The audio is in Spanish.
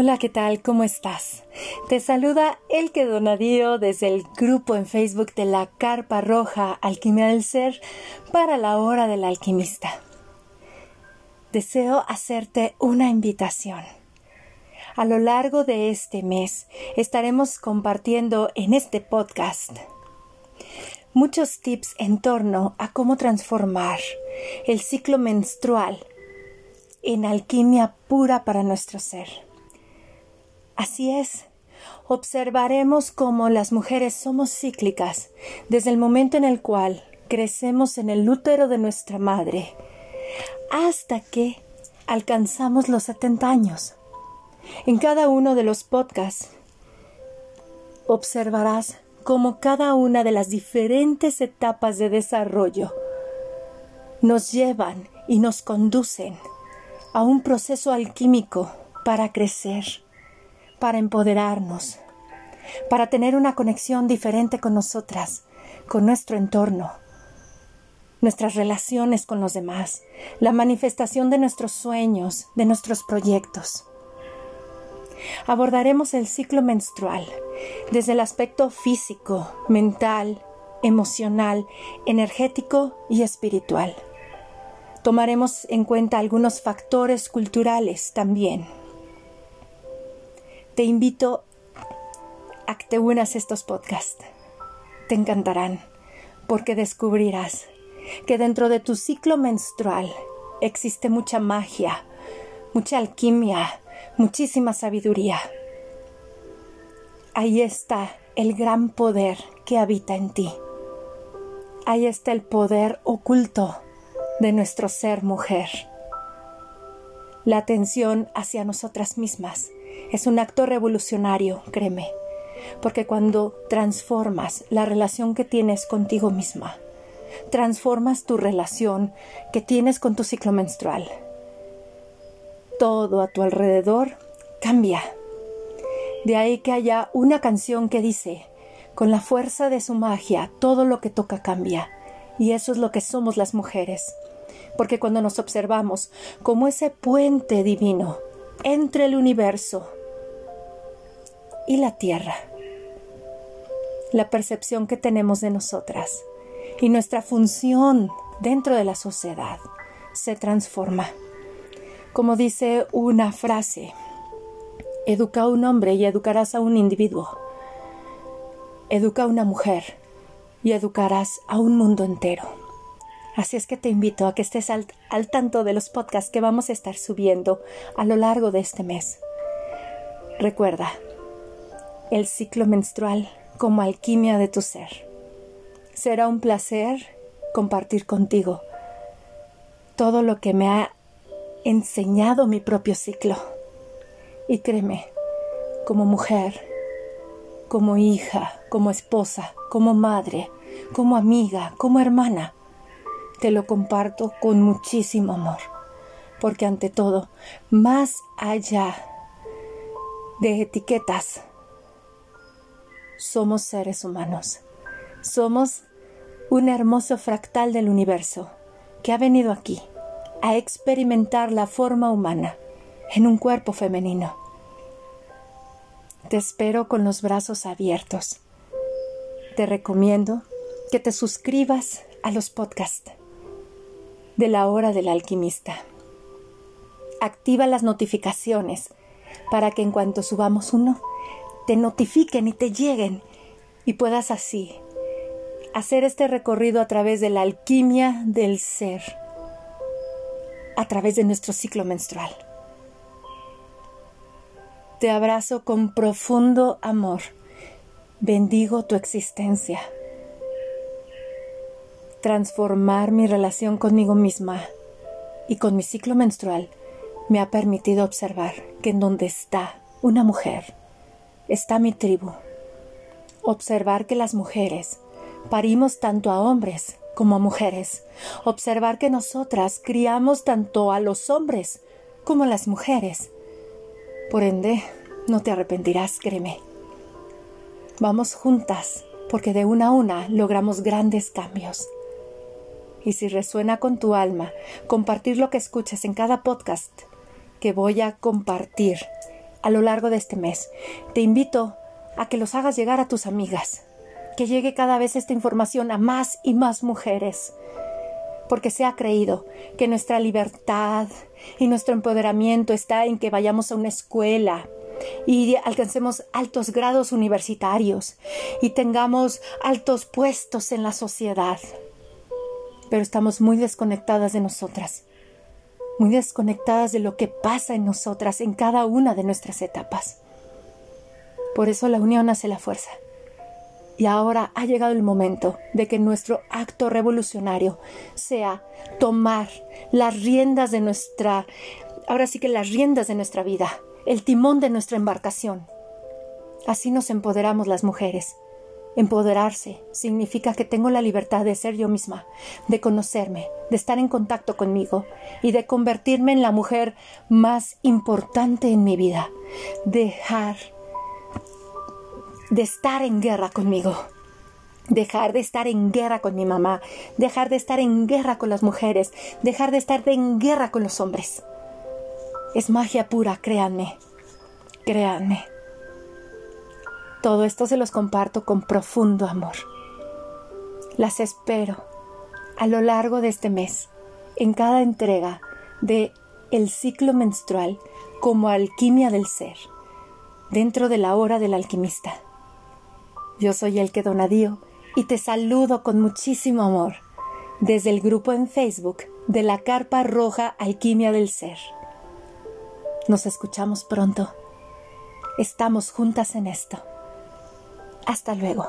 Hola, ¿qué tal? ¿Cómo estás? Te saluda El que Donadío desde el grupo en Facebook de la Carpa Roja Alquimia del Ser para la hora del alquimista. Deseo hacerte una invitación. A lo largo de este mes estaremos compartiendo en este podcast muchos tips en torno a cómo transformar el ciclo menstrual en alquimia pura para nuestro ser. Así es. Observaremos cómo las mujeres somos cíclicas desde el momento en el cual crecemos en el útero de nuestra madre hasta que alcanzamos los 70 años. En cada uno de los podcasts observarás cómo cada una de las diferentes etapas de desarrollo nos llevan y nos conducen a un proceso alquímico para crecer para empoderarnos, para tener una conexión diferente con nosotras, con nuestro entorno, nuestras relaciones con los demás, la manifestación de nuestros sueños, de nuestros proyectos. Abordaremos el ciclo menstrual desde el aspecto físico, mental, emocional, energético y espiritual. Tomaremos en cuenta algunos factores culturales también te invito a que te unas a estos podcasts. Te encantarán porque descubrirás que dentro de tu ciclo menstrual existe mucha magia, mucha alquimia, muchísima sabiduría. Ahí está el gran poder que habita en ti. Ahí está el poder oculto de nuestro ser mujer. La atención hacia nosotras mismas es un acto revolucionario, créeme, porque cuando transformas la relación que tienes contigo misma, transformas tu relación que tienes con tu ciclo menstrual. Todo a tu alrededor cambia. De ahí que haya una canción que dice, con la fuerza de su magia, todo lo que toca cambia. Y eso es lo que somos las mujeres. Porque cuando nos observamos como ese puente divino entre el universo y la tierra. La percepción que tenemos de nosotras y nuestra función dentro de la sociedad se transforma. Como dice una frase, educa a un hombre y educarás a un individuo. Educa a una mujer y educarás a un mundo entero. Así es que te invito a que estés al, al, tanto de los podcasts que vamos a estar subiendo a lo largo de este mes. Recuerda, el ciclo menstrual como alquimia de tu ser. Será un placer compartir contigo todo lo que me ha enseñado mi propio ciclo. Y créeme, como mujer, como hija, como esposa, como madre, como amiga, como hermana, te lo comparto con muchísimo amor, porque ante todo, más allá de etiquetas, somos seres humanos. Somos un hermoso fractal del universo que ha venido aquí a experimentar la forma humana en un cuerpo femenino. Te espero con los brazos abiertos. Te recomiendo que te suscribas a los podcasts de la hora del alquimista. Activa las notificaciones para que en cuanto subamos uno, te notifiquen y te lleguen y puedas así hacer este recorrido a través de la alquimia del ser, a través de nuestro ciclo menstrual. Te abrazo con profundo amor. Bendigo tu existencia. Transformar mi relación conmigo misma y con mi ciclo menstrual me ha permitido observar que en donde está una mujer, está mi tribu. Observar que las mujeres parimos tanto a hombres como a mujeres. Observar que nosotras criamos tanto a los hombres como a las mujeres. Por ende, no te arrepentirás, créeme. Vamos juntas, porque de una a una logramos grandes cambios. Y si resuena con tu alma, compartir lo que escuchas en cada podcast que voy a compartir a lo largo de este mes. Te invito a que los hagas llegar a tus amigas, que llegue cada vez esta información a más y más mujeres, porque se ha creído que nuestra libertad y nuestro empoderamiento está en que vayamos a una escuela, y alcancemos altos grados universitarios y tengamos altos puestos en la sociedad. Pero estamos muy desconectadas de nosotras, muy desconectadas de lo que pasa en nosotras en cada una de nuestras etapas. Por eso la unión hace la fuerza. Y ahora ha llegado el momento de que nuestro acto revolucionario sea tomar las riendas de nuestra, ahora sí que las riendas de nuestra vida, el timón de nuestra embarcación. Así nos empoderamos las mujeres. Empoderarse significa que tengo la libertad de ser yo misma, de conocerme, de estar en contacto conmigo y de convertirme en la mujer más importante en mi vida. Dejar de estar en guerra conmigo. Dejar de estar en guerra con mi mamá, dejar de estar en guerra con las mujeres, dejar de estar en guerra con los hombres. Es magia pura, créanme. Créanme. Todo esto se los comparto con profundo amor. Las espero a lo largo de este mes, en cada entrega de El ciclo menstrual como alquimia del ser, dentro de la hora del alquimista. Yo soy el que Donadío y te saludo con muchísimo amor desde el grupo en Facebook de la Carpa Roja Alquimia del Ser. Nos escuchamos pronto. Estamos juntas en esto. Hasta luego.